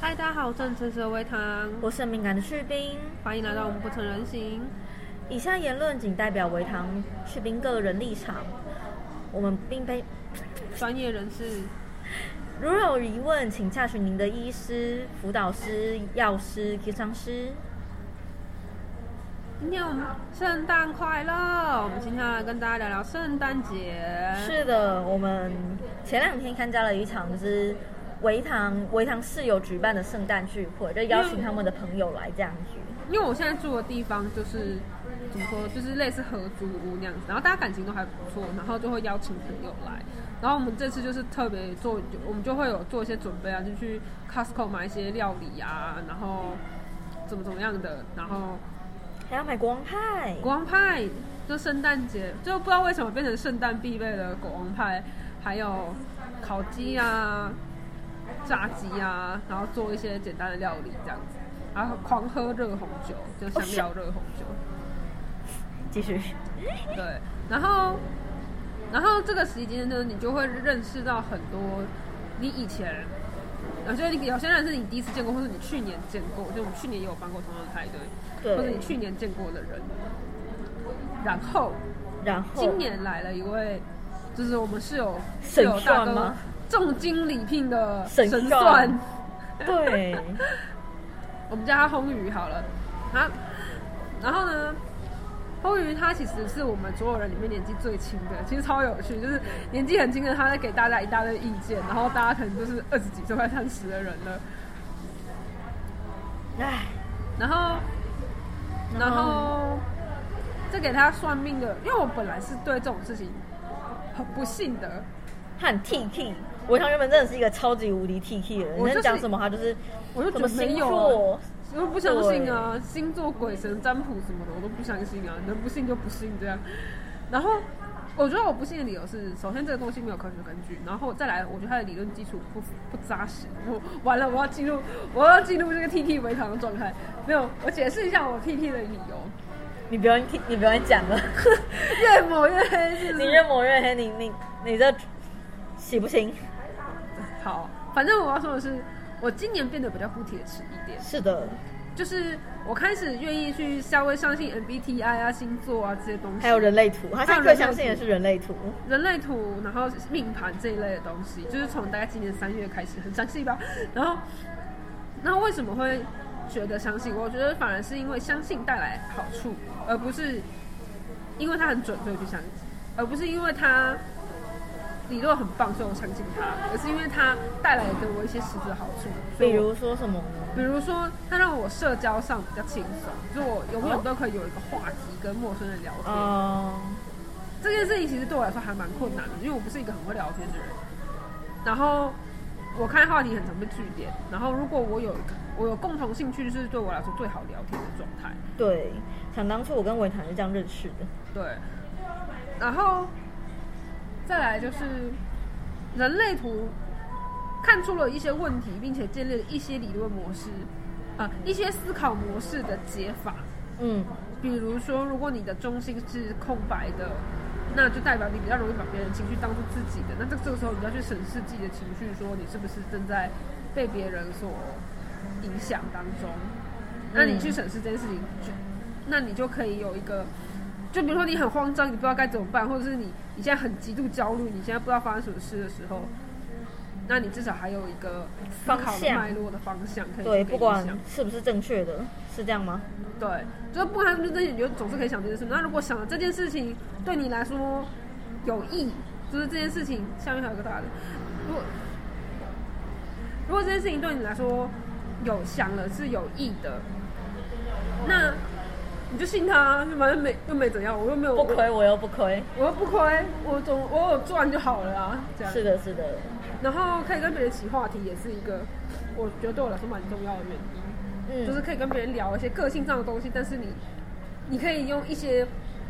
嗨，大家好，我是诚实的微糖，我是敏感的士兵，欢迎来到我们不成人形。以下言论仅代表微糖士兵个人立场，我们并非 专业人士。如有疑问，请洽询您的医师、辅导师、药师、咨商师。今天我们圣诞快乐！我们今天要来跟大家聊聊圣诞节。是的，我们前两天参加了一场就是维唐维唐室友举办的圣诞聚会，就邀请他们的朋友来这样子。因为我现在住的地方就是怎么说，就是类似合租屋那样子，然后大家感情都还不错，然后就会邀请朋友来。然后我们这次就是特别做，我们就会有做一些准备啊，就去 Costco 买一些料理啊，然后怎么怎么样的，然后。还要买国王派，国王派就圣诞节，就不知道为什么变成圣诞必备的国王派，还有烤鸡啊、炸鸡啊，然后做一些简单的料理这样子，然后狂喝热红酒，就香料热红酒。继续。对，然后，然后这个时间呢，你就会认识到很多你以前。有些你有些人是你第一次见过，或者你去年见过，就我们去年也有办过同样的派对，或者你去年见过的人。然后，然后今年来了一位，就是我们室友室友大哥重金礼聘的神算，对，我们叫他红宇好了，啊，然后呢？后鱼他其实是我们所有人里面年纪最轻的，其实超有趣，就是年纪很轻的他在给大家一大堆意见，然后大家可能就是二十几岁快三十的人了，唉，然后，然后，这给他算命的，因为我本来是对这种事情很不信的，他很 T T，我他原本真的是一个超级无敌 T T 的人，你讲什么他就是，我就觉得没有。我不相信啊，星座、鬼神、占卜什么的，我都不相信啊。能不信就不信这样。然后，我觉得我不信的理由是，首先这个东西没有科学根据，然后再来，我觉得它的理论基础不不扎实。我完了，我要进入我要进入这个 T T 围堂的状态。没有，我解释一下我 T T 的理由。你不用听，你不用讲了。越抹越黑，你越抹越黑，你你你这洗不行。好，反正我要说的是。我今年变得比较不铁齿一点。是的，就是我开始愿意去稍微相信 MBTI 啊、星座啊这些东西，还有人类图，他现在相信的是人类图、人类图，然后命盘这一类的东西，就是从大概今年三月开始很相信吧。然后，那为什么会觉得相信？我觉得反而是因为相信带来好处，而不是因为它很准所以去相信，而不是因为它。理论很棒，所以我相信他。而是因为他带来给我一些实质好处，比如说什么？比如说他让我社交上比较轻松，就我永远都可以有一个话题跟陌生人聊天。哦。这件事情其实对我来说还蛮困难的，因为我不是一个很会聊天的人。然后我看话题很常被拒点。然后如果我有我有共同兴趣，就是对我来说最好聊天的状态。对，想当初我跟伟谈是这样认识的。对。然后。再来就是人类图看出了一些问题，并且建立了一些理论模式，啊，一些思考模式的解法。嗯，比如说，如果你的中心是空白的，那就代表你比较容易把别人情绪当做自己的。那这这个时候，你要去审视自己的情绪，说你是不是正在被别人所影响当中。那你去审视这件事情，就那你就可以有一个。就比如说你很慌张，你不知道该怎么办，或者是你你现在很极度焦虑，你现在不知道发生什么事的时候，那你至少还有一个思考脉络的方向可以对，不管是不是正确的，是这样吗？对，就是不管是不是正确，你就总是可以想这件事。那如果想了这件事情对你来说有益，就是这件事情下面还有个大的，如果如果这件事情对你来说有想了是有益的，那。你就信他，反正没又没怎样，我又没有不亏，我又不亏，我又不亏，我总我有赚就好了啊。这样是的，是的。然后可以跟别人起话题，也是一个我觉得对我来说蛮重要的原因。嗯，就是可以跟别人聊一些个性上的东西，但是你你可以用一些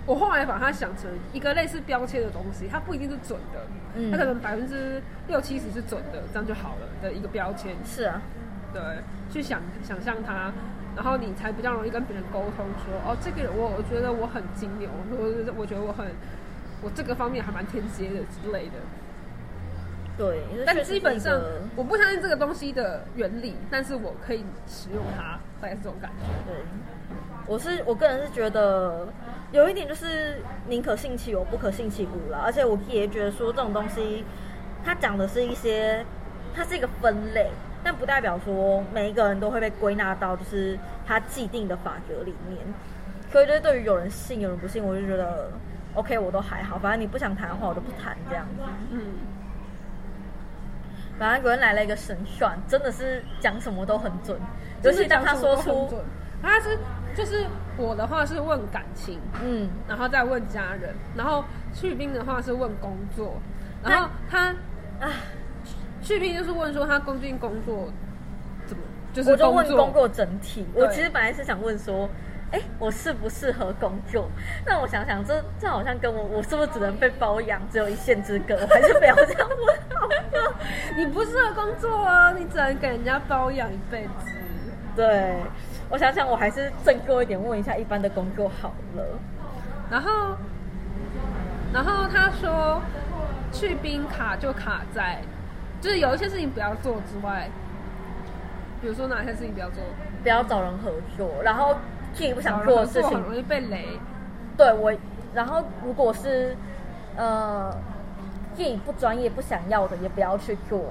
我后来把它想成一个类似标签的东西，它不一定是准的，嗯，它可能百分之六七十是准的，这样就好了的一个标签。是啊，对，去想想象它。然后你才比较容易跟别人沟通，说哦，这个我我觉得我很金牛，我我觉得我很，我这个方面还蛮天蝎的之类的。对，但基本上我不相信这个东西的原理，但是我可以使用它，大概是这种感觉。对，我是我个人是觉得有一点就是宁可信其有，不可信其无了。而且我也觉得说这种东西，它讲的是一些，它是一个分类，但不代表说每一个人都会被归纳到就是他既定的法则里面。所以就是对于有人信有人不信，我就觉得 OK，我都还好，反正你不想谈的话，我都不谈这样子。嗯，反正有人来了一个神算，真的是讲什么都很准，尤其当他说出，他是就是我的话是问感情，嗯，然后再问家人，然后去冰的话是问工作，然后他啊，去冰就是问说他最近工作怎么，就是我就问工作整体。我其实本来是想问说，哎，我适不适合工作？那我想想，这这好像跟我我是不是只能被包养只有一线之隔？我还是不要这样问好了。你不适合工作啊，你只能给人家包养一辈子。对，我想想，我还是正过一点，问一下一般的工作好了。然后，然后他说去冰卡就卡在，就是有一些事情不要做之外，比如说哪些事情不要做，不要找人合作，然后自己不想做的事情很容易被雷。对我，然后如果是呃自己不专业、不想要的，也不要去做。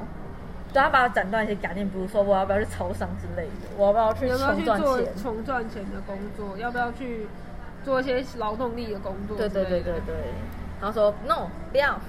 对他把它斩断一些概念，比如说我要不要去超商之类的，我要不要去你要不要穷去做赚钱？穷赚钱的工作？要不要去做一些劳动力的工作？对对对对。对。然后说 no 不要，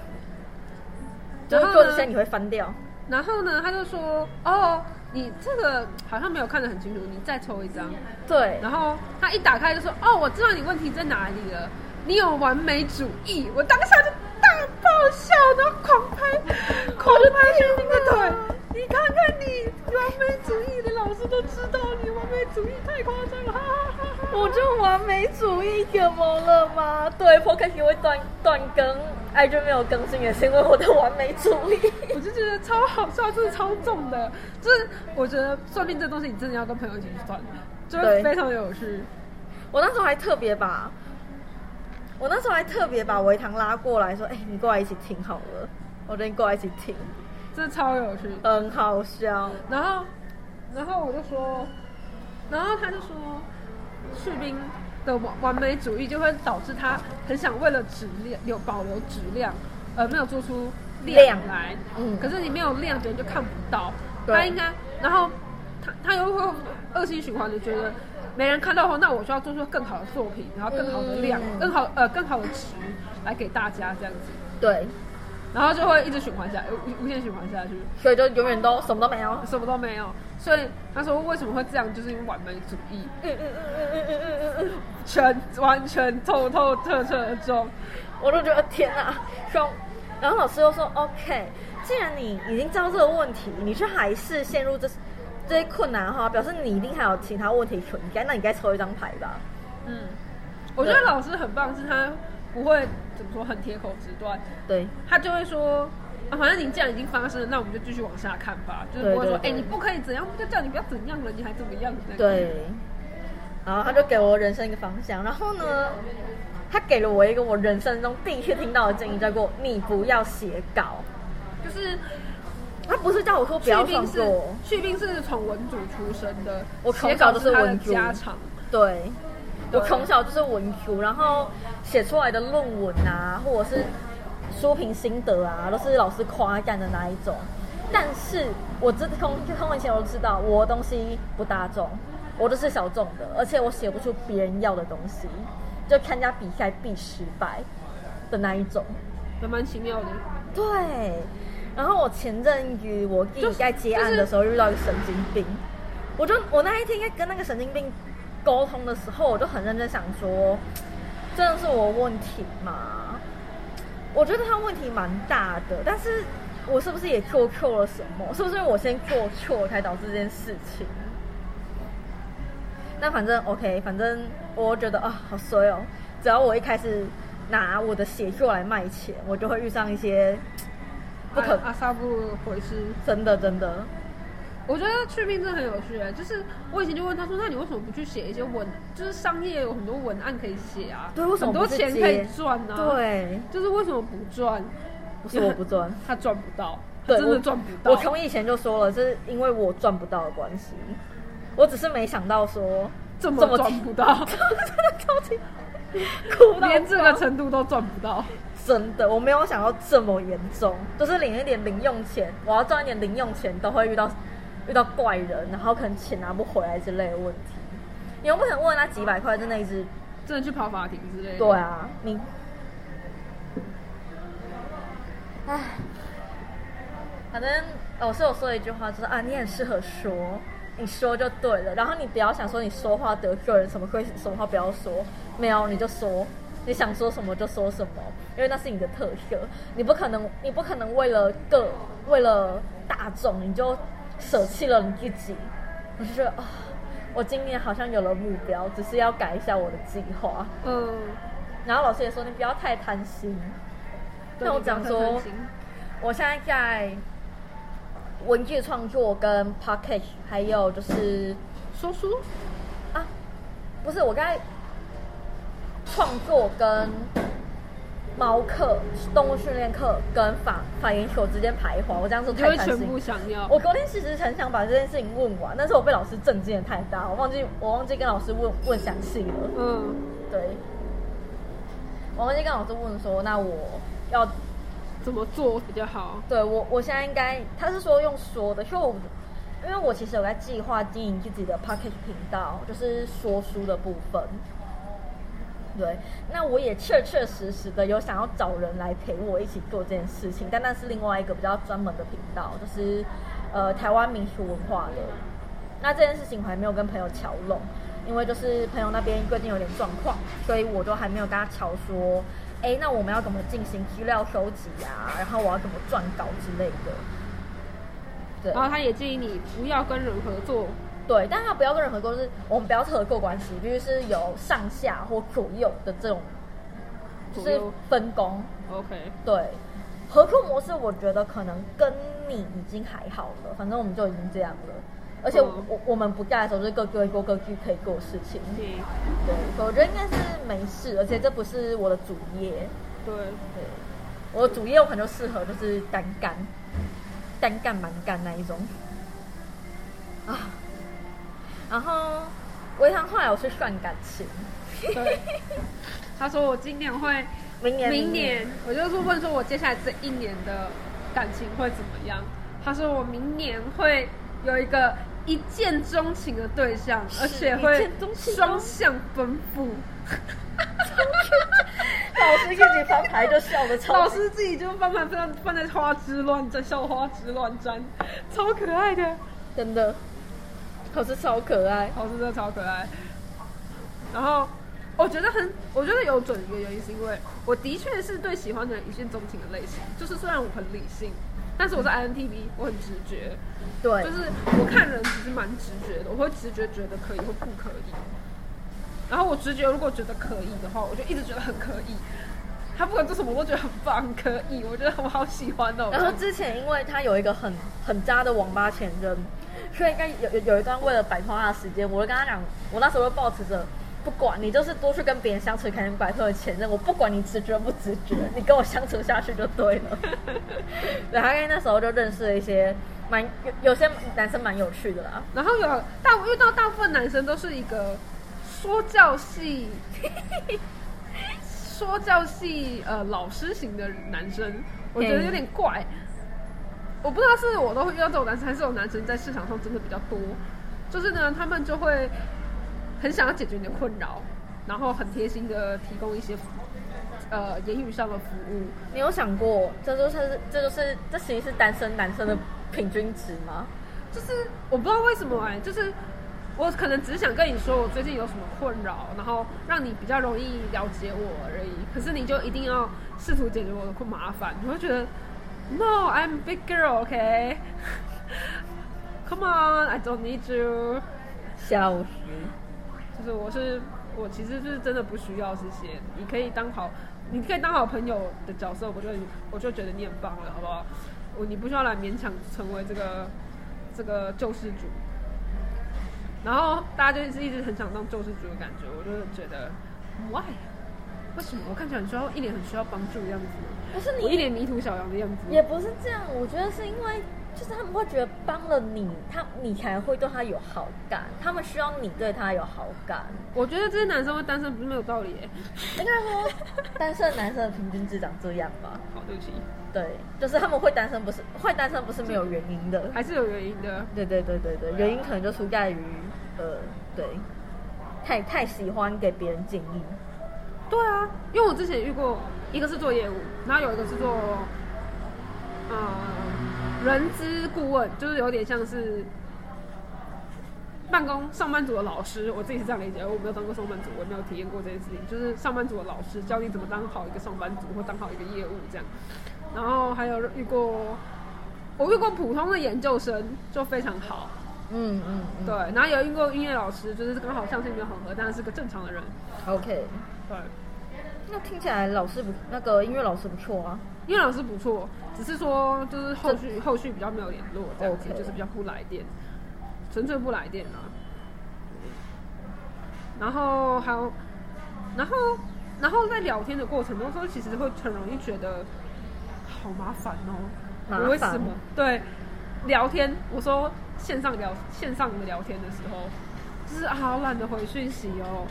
就然后呢是做这些你会翻掉。然后呢，他就说：“哦，你这个好像没有看得很清楚，你再抽一张。”对，然后他一打开就说：“哦，我知道你问题在哪里了，你有完美主义。”我当下就大爆笑，然后狂拍，狂拍兄弟的腿。你看看你完美主义，连老师都知道你完美主义太夸张了，哈哈哈哈！我就完美主义怎么了吗？对 p o d c a 会断断更，爱就没有更新，也是因为我的完美主义。我就觉得超好笑，真的超重的。就是我觉得算命这东西，你真的要跟朋友一起去算，就是非常有趣。我那时候还特别把，我那时候还特别把维唐拉过来说：“哎、你过来一起听好了。”我跟你过来一起听，真的超有趣。很好笑。然后，然后我就说，然后他就说，士兵的完完美主义就会导致他很想为了质量有保留质量，而没有做出量量来。嗯可是你没有量，别人就看不到。对他应该，然后他他又会恶性循环的觉得。没人看到后，那我就要做出更好的作品，然后更好的量，嗯更好呃更好的值来给大家这样子，对，然后就会一直循环下无无限循环下去。所以就永远都什么都没有。什么都没有。所以他说为什么会这样就是因为完美主义。嗯嗯嗯嗯嗯嗯嗯嗯全完全透透彻彻的中我都觉得天啊装然后老师又说 ok 既然你已经知道这个问题你却还是陷入这这些困难哈表示你一定还有其他问题存在那你再抽一张牌吧。嗯。我觉得老师很棒是他不会怎么说很铁口直断，对，他就会说。啊，反正你既然已经发生了，那我们就继续往下看吧。就是不会说，哎、你不可以怎样，就叫你不要怎样了，你还怎么样？对，然后他就给我人生一个方向，然后呢，他给了我一个我人生中第一次听到的建议，叫做你不要写稿。就是他不是叫我说不要创作，旭斌是从文组出身的，我从写稿就是他的文组家常。对，我从小就是文书，然后写出来的论文啊，或者是书评心得啊，都是老师夸赞的那一种。但是我这通通以前我都知道，我的东西不大众，我都是小众的，而且我写不出别人要的东西，就参加比赛必失败的那一种。还蛮奇妙的。对，然后我前阵子我弟就是在接案的时候遇到一个神经病，我就我那一天应该跟那个神经病沟通的时候，我就很认真想说，真的是我问题吗？我觉得他问题蛮大的，但是我是不是也做错了什么？是不是因为我先做错才导致这件事情？那反正 OK，反正我觉得啊，好衰哦！只要我一开始拿我的写作来卖钱，我就会遇上一些不可阿阿萨布回事。真的真的，我觉得去病真的很有趣，就是我以前就问他说，那你为什么不去写一些文，就是商业有很多文案可以写啊，对为什么很多钱可以赚啊？，对，就是为什么不赚？不是我不赚，他赚不到，对，真的我赚不到我从以前就说了，是因为我赚不到的关系，我只是没想到说这么赚不到，真的超级哭到连这个爆程度都赚不到。真的，我没有想到这么严重，就是领一点零用钱，我要赚一点零用钱，都会遇到遇到怪人，然后可能钱拿不回来之类的问题。你又不可能问他几百块，真的一直真的去跑法庭之类的。对啊，你，唉，反正老师有说一句话，就是啊，你很适合说，你说就对了。然后你不要想说你说话得罪人，什么会什么话不要说，没有你就说，你想说什么就说什么，因为那是你的特色。你不可能，你不可能为了个为了大众，你就舍弃了你自己。我就觉得啊，我今年好像有了目标，只是要改一下我的计划。嗯，然后老师也说你不要太贪心。那我讲说我现在在文字创作跟 podcast，还有就是说书啊，不是我刚才创作跟猫课、动物训练课跟法法研所之间徘徊，我这样说你就会太贪心。全部想要。我昨天其实很想把这件事情问完，但是我被老师震惊的太大，我忘记我忘记跟老师问问详细了。嗯，对，我忘记跟老师问说，那我要怎么做比较好？对我，我现在应该，他是说用说的，所以我，因为我其实有在计划经营自己的 p o c k e t 频道，就是说书的部分。对，那我也确确实实的有想要找人来陪我一起做这件事情，但那是另外一个比较专门的频道，就是呃台湾民俗文化的。那这件事情我还没有跟朋友敲拢，因为就是朋友那边最近有点状况，所以我都还没有跟他敲说，哎，那我们要怎么进行资料收集啊？然后我要怎么撰稿之类的。对然后他也建议你不要跟人合作。对，但他不要跟人合作，就是我们不要合作关系，必须是有上下或左右的这种，就是分工。OK，对，合作模式我觉得可能跟你已经还好了，反正我们就已经这样了。而且我、嗯我我们不在的时候，就是各各过各据可以做事情。对对，所以我觉得应该是没事，而且这不是我的主业。对，对，我的主业我可能就适合就是单干，单干蛮干那一种。啊，然后维航后来我是算感情，对，他说我今年会，明年明年。我就是问说我接下来这一年的感情会怎么样。他说我明年会有一个一见钟情的对象，而且会双向奔赴。老师自己翻牌就笑的超老师自己就翻牌放放在花枝乱颤，笑花枝乱颤，超可爱的。真的，老师超可爱。老师真的超可爱。然后我觉得很，我觉得有准一个原因是因为我的确是对喜欢的人一见钟情的类型，就是虽然我很理性，但是我是 INTP，我很直觉，对，就是我看人其实蛮直觉的，我会直觉觉得可以或不可以。然后我直觉如果觉得可以的话，我就一直觉得很可以。他不管做什么，我都觉得很棒，很可以。我觉得我好喜欢哦。然后之前因为他有一个很很渣的网吧前任，所以应该有有有一段为了摆脱他的时间，我就跟他讲，我那时候就抱持着。不管你就是多去跟别人相处，才能摆脱的前任。我不管你直觉不直觉，你跟我相处下去就对了。对，他因为那时候就认识了一些蛮有有些男生蛮有趣的啦。然后有大遇到大部分男生都是一个说教系，说教系呃老师型的男生，我觉得有点怪。我不知道是我都会遇到这种男生，还是有男生在市场上真的比较多。就是呢，他们就会很想要解决你的困扰，然后很贴心的提供一些呃言语上的服务。你有想过，这就是这就是这其实是单身男生的平均值吗？就是我不知道为什么哎、就是我可能只是想跟你说我最近有什么困扰，然后让你比较容易了解我而已。可是你就一定要试图解决我的困麻烦，你会觉得 No, I'm big girl, OK? Come on, I don't need you. 笑死！就是我是我其实是真的不需要这些，你可以当好，你可以当好朋友的角色，我就我就觉得你很棒了，好不好？我你不需要来勉强成为这个这个救世主。然后大家就是一直很想当救世主的感觉，我就觉得 why 为什么我看起来很需要一脸很需要帮助的样子？不是你一，脸迷途小羊的样子。也不是这样，我觉得是因为就是他们会觉得帮了你，他你才会对他有好感，他们需要你对他有好感。我觉得这些男生会单身不是没有道理耶。应该说，单身男生的平均值长这样吧？好，对不起，对，就是他们会单身，不是会单身，不是没有原因的。还是有原因的。对对对对对，原因可能就出在于呃，对，太太喜欢给别人建议。对啊，因为我之前遇过，一个是做业务，然后有一个是做，呃，人资顾问，就是有点像是办公上班族的老师。我自己是这样理解，我没有当过上班族，我也没有体验过这件事情。就是上班族的老师教你怎么当好一个上班族，或当好一个业务这样。然后还有遇过，我遇过普通的研究生，就非常好。嗯嗯嗯，对，然后有遇过音乐老师，就是刚好相性没有很合，但是是个正常的人。，OK。对。那听起来老师不，那个音乐老师不错啊。音乐老师不错，只是说就是后续后续比较没有联络，这样子就是比较不来电，纯粹不来电啊。然后还有，然后然后在聊天的过程中，说其实会很容易觉得好麻烦哦。为什么？对，聊天，我说线上聊线上的聊天的时候，就是啊好懒得回讯息哦。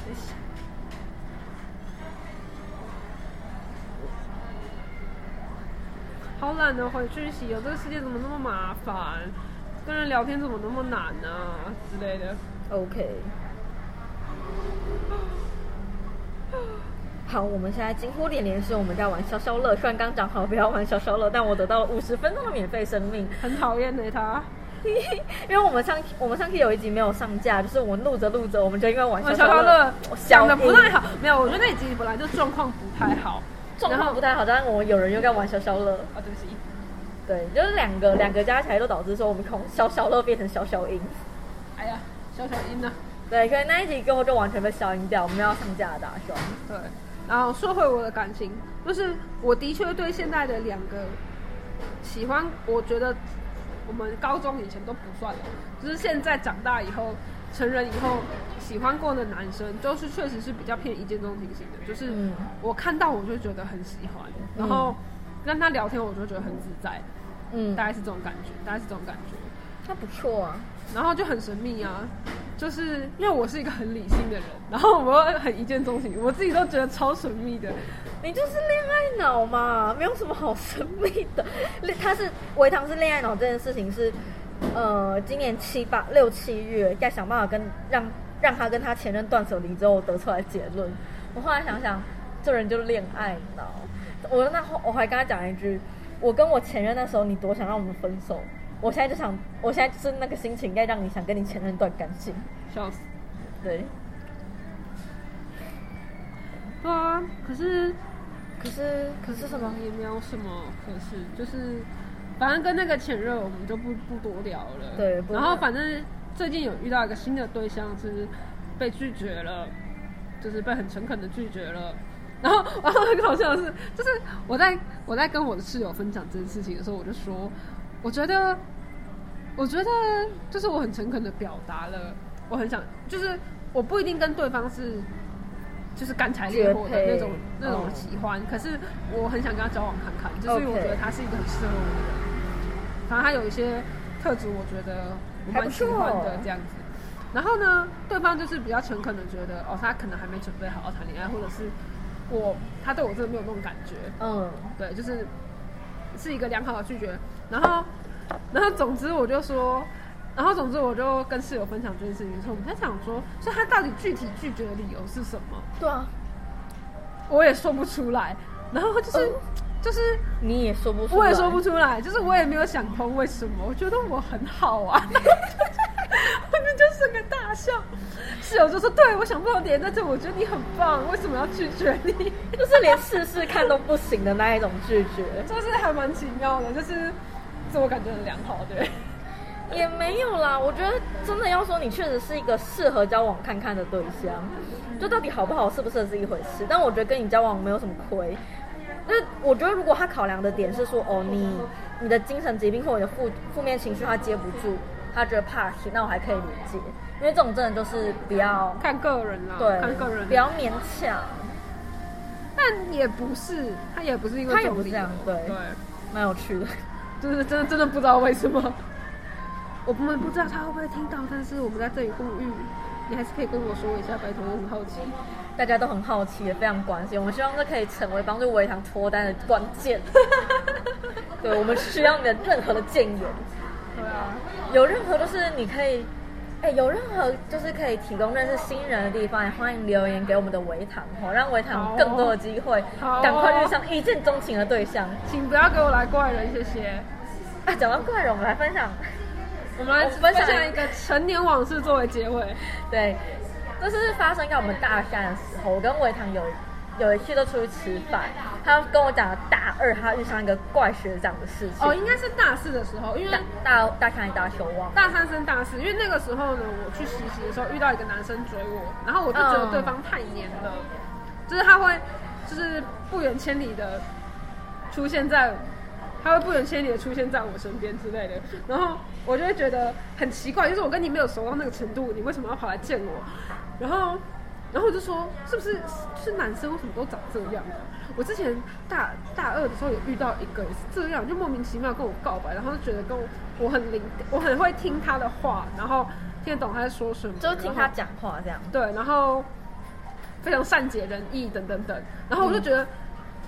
好懒得回讯息哦，这个世界怎么那么麻烦？跟人聊天怎么那么难啊之类的。OK。好，我们现在惊呼连连是我们在玩消消乐，虽然刚讲好不要玩消消乐，但我得到了五十分钟的免费生命。很讨厌的他，因为我们上我们上期有一集没有上架，就是我们录着录着，我们就因为玩我消消乐乐讲的不太好，好，没有，我觉得那集本来就状况不太好，状然后况不太好，但是我们有人又在玩消消乐，啊，对不起，对，就是两个两个加起来都导致说我们从消消乐变成消消音。哎呀，消消音呢、对，可以那一集根本就完全被消音掉，我们要上架的打算。对，然后说回我的感情，就是我的确对现在的两个喜欢，我觉得我们高中以前都不算了，就是现在长大以后，成人以后喜欢过的男生，就是确实是比较偏一见钟情型的，就是嗯我看到我就觉得很喜欢，然后跟他聊天我就觉得很自在，嗯大，概是这种感觉，大概是这种感觉。那不错啊。然后就很神秘啊，就是因为我是一个很理性的人，然后我又很一见钟情，我自己都觉得超神秘的。你就是恋爱脑嘛，没有什么好神秘的。他是维唐是恋爱脑这件事情是，呃，今年七八六七月在想办法跟让让他跟他前任断舍离之后得出来结论。我后来想想，这人就是恋爱脑。我那后我还跟他讲一句，我跟我前任那时候你多想让我们分手，我现在就想，我现在就是那个心情，该让你想跟你前任断干净。笑死。对，对啊，可是可是可是什么？也没有什么可是，就是反正跟那个前任我们就不不多聊了。对然后反正最近有遇到一个新的对象是被拒绝了，就是被很诚恳的拒绝了。然后，然后很搞笑的是，就是我在我在跟我的室友分享这件事情的时候，我就说，我觉得，我觉得就是我很诚恳的表达了，我很想，就是我不一定跟对方是就是干柴烈火的那种那种哦喜欢，可是我很想跟他交往看看，就是因为我觉得他是一个很适合我的人，反正他有一些特质，我觉得我蛮喜欢的这样子。然后呢，对方就是比较诚恳的觉得，哦，他可能还没准备好好谈恋爱，或者是我他对我真的没有那种感觉，嗯，对，就是是一个良好的拒绝。然后，然后总之我就说，然后总之我就跟室友分享这件事情，说我们在想说，所以他到底具体拒绝的理由是什么？对啊，我也说不出来。然后就是、嗯就是你也说不出来，我也说不出来，就是我也没有想通为什么。我觉得我很好啊，就是个大笑。室友就说：“对，我想不到点在这，我觉得你很棒，为什么要拒绝你？”就是连试试看都不行的那一种拒绝，就是还蛮奇妙的，就是自我感觉很良好，对。也没有啦。我觉得真的要说你确实是一个适合交往看看的对象，就到底好不好、是不适合是一回事。但我觉得跟你交往没有什么亏。那我觉得如果他考量的点是说，哦，你你的精神疾病或你的负负面情绪他接不住，他觉得怕气，那我还可以理解，因为这种真的就是比较看个人啦，对，看个人。不要勉强。但也不是，他也不是因为他也不是这样对对，蛮有趣的。就是真的真的不知道为什么。我们不知道他会不会听到，但是我们在这里呼吁，你还是可以跟我说一下，拜托，我很好奇。大家都很好奇，也非常关心。我们希望这可以成为帮助维糖脱单的关键。对，我们需要你的任何的建言，对啊，有任何就是你可以，哎，有任何就是可以提供认识新人的地方，也欢迎留言给我们的维糖哦，让维糖更多的机会，赶快遇上一见钟情的对象。请不要给我来怪人，谢谢。啊，讲到怪人，我们来分享，我们来分享一个成年往事作为结尾。对，这是发生在我们大三的时候，我跟维唐有有一次都出去吃饭，他跟我讲了大二他遇上一个怪学长的事情。哦，应该是大四的时候，因为大大大看大修忘。大三升大四，因为那个时候呢，我去实习的时候遇到一个男生追我，然后我就觉得对方太黏了，就是他会就是不远千里的出现在，他会不远千里的出现在我身边之类的，然后我就会觉得很奇怪，就是我跟你没有熟到那个程度，你为什么要跑来见我？然后，然后我就说，是不是是男生为什么都长这样啊？我之前大大二的时候有遇到一个也是这样，就莫名其妙跟我告白，然后就觉得跟我我很灵，我很会听他的话，然后听得懂他在说什么，就听他讲话这样。对，然后非常善解人意等等等，然后我就觉得。嗯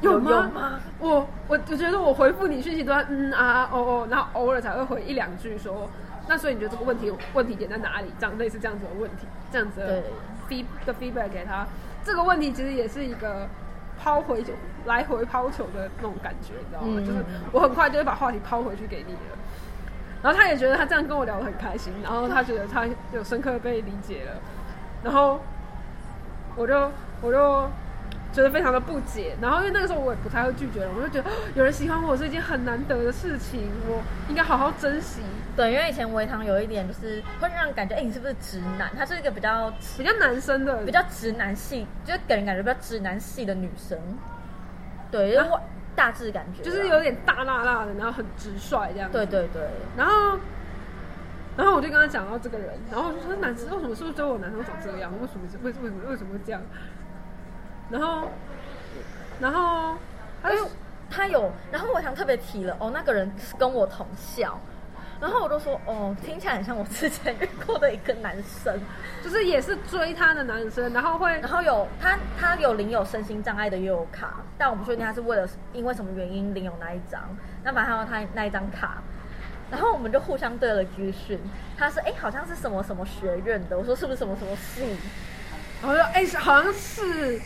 有吗？有有吗我我我觉得我回复你讯息都在嗯啊啊哦哦，然后偶尔才会回一两句说，那所以你觉得这个问题问题点在哪里？这样类似这样子的问题，这样子的 feed 的 feedback 给他。这个问题其实也是一个抛回球、来回抛球的那种感觉，你知道吗？嗯就是我很快就会把话题抛回去给你了。然后他也觉得他这样跟我聊得很开心，然后他觉得他有深刻被理解了，然后我就我就觉得非常的不解，然后因为那个时候我也不太会拒绝人，我就觉得哦有人喜欢我是一件很难得的事情，我应该好好珍惜。对，因为以前维唐有一点就是会让人感觉，哎、你是不是直男？他是一个比较比较男生的，比较直男系，就是给人感觉比较直男系的女生。对，就是我大致感觉，就是有点大辣辣的，然后很直率这样子。对对对，然后，然后我就跟他讲到这个人，然后我就说男生为什么是不是追我男生长这样？为什么是为为什么为什么会这样？然后，然后他就因为他有，然后我想特别提了，哦，那个人是跟我同校。然后我就说，哦，听起来很像我之前遇过的一个男生，就是也是追他的男生，然后会然后有他他有领有身心障碍的悠游卡，但我不确定他是为了因为什么原因领有那一张，那反正他有他那一张卡，然后我们就互相对了资讯，他是哎好像是什么什么学院的，我说是不是什么什么系，然后就哎、好像是，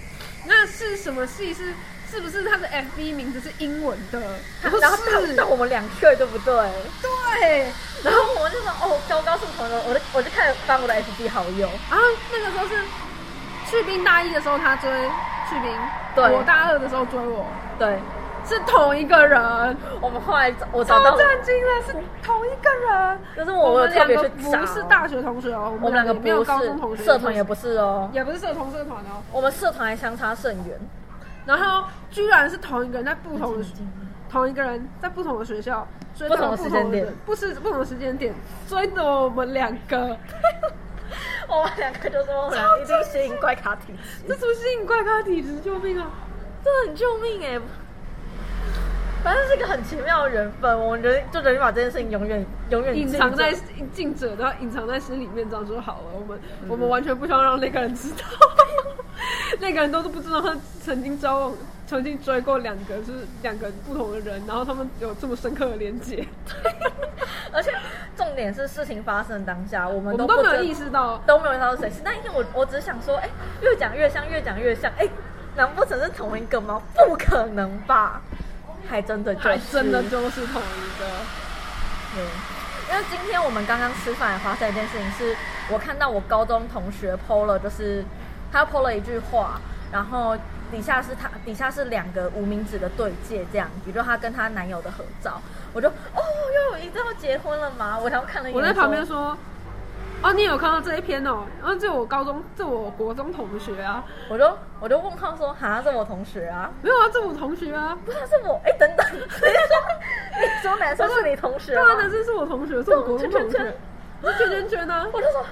那是什么戏？是是不是他的 FB 名字是英文的？然然后是到我们两个对不对？对，然后我就说哦，高高是朋友，我就我就开始翻我的 FB 好友，然后那个时候是去兵大一的时候他追去兵，对。我大二的时候追我，对，是同一个人，我们后来找我找到超，震惊的，是同一个人。可是我们两个特别去找，不是大学同学哦，我们两个也没有不高中同学，是社团，也不是哦，也不是社同社团哦。我们社团还相差甚远。然后居然是同一个人在不同的同一个人在不同的学校追到不同的时间点人不是不同的时间点追的我们两个，我们两个就说我们俩一定吸引怪咖体质，这什么吸引怪咖体质？救命啊！这很救命哎！反正是一个很奇妙的缘分，我们觉得就等于把这件事情永远永远隐藏在静者，然后隐藏在心里面，这样就好了。我们、嗯我们完全不希望让那个人知道，那个人都是不知道他曾经交往、曾经追过两个，就是两个不同的人，然后他们有这么深刻的连接，而且重点是事情发生当下，我们都没有意识到。都没有意识到是谁是。那一天我我只是想说，哎、越讲越像，越讲越像，哎、难不成是同一个吗？不可能吧？还真的就是还真的就是同一个，对，因为今天我们刚刚吃饭发生一件事情，是我看到我高中同学 PO 了，就是他 PO 了一句话，然后底下是他底下是两个无名指的对戒这样，比如说她跟她男友的合照，我就哦，又有一对要结婚了吗？我然后看了一眼，我在旁边，说。哦，你有看到这一篇哦？然后这我高中，这我国中同学啊，我就我就问号说，哈，这我同学啊，没有啊，这我同学啊，不是是我，哎，等等，你说你说男生是你同学吗？对啊，男生是我同学，是我国中同学，是圈圈圈啊，我就说，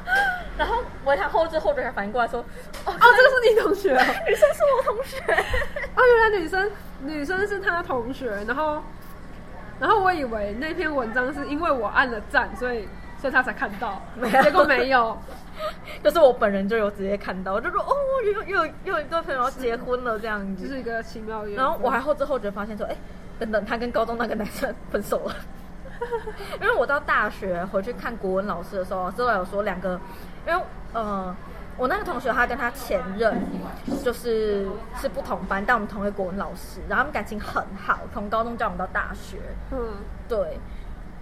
然后维他后知后觉才反应过来说，哦，哦，这个是你同学啊。女生是我同学。哦，原来女生女生是他同学，然后然后我以为那篇文章是因为我按了赞，所以所以他才看到，结果没有。就是我本人就有直接看到，我就说哦，又又又有一对朋友要结婚了这样子，就是一个奇妙的。然后我还后知后觉发现说，哎，等等，他跟高中那个男生分手了。因为我到大学回去看国文老师的时候，之后有说两个，因为呃，我那个同学他跟他前任就是是不同班，但我们同一个国文老师，然后他们感情很好，从高中交往到大学，嗯，对。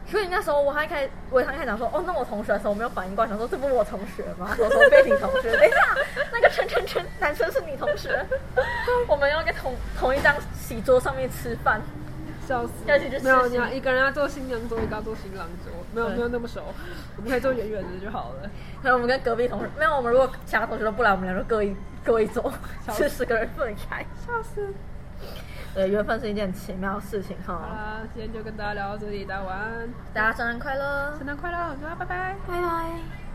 所以那时候我还开，我还开始讲说，哦，那我同学的时候我没有反应过来，想说这不是我同学吗？我说贝婷同学，等一下，那个陈陈陈男生是你同学，我们要在同同一张喜桌上面吃饭。笑死！要一起去没有，你要一个人要做新娘桌，一个要做新郎桌，没有对没有那么熟，我们可以坐远远的就好了。还有我们跟隔壁同学，没有，我们如果其他同学都不来，我们两个各一各一桌，笑死是十个人分开。笑死！对，缘分是一件很奇妙的事情好哈。啦，今天就跟大家聊到这里，大家晚安，大家生日快乐，圣诞快乐，大家拜拜。拜拜。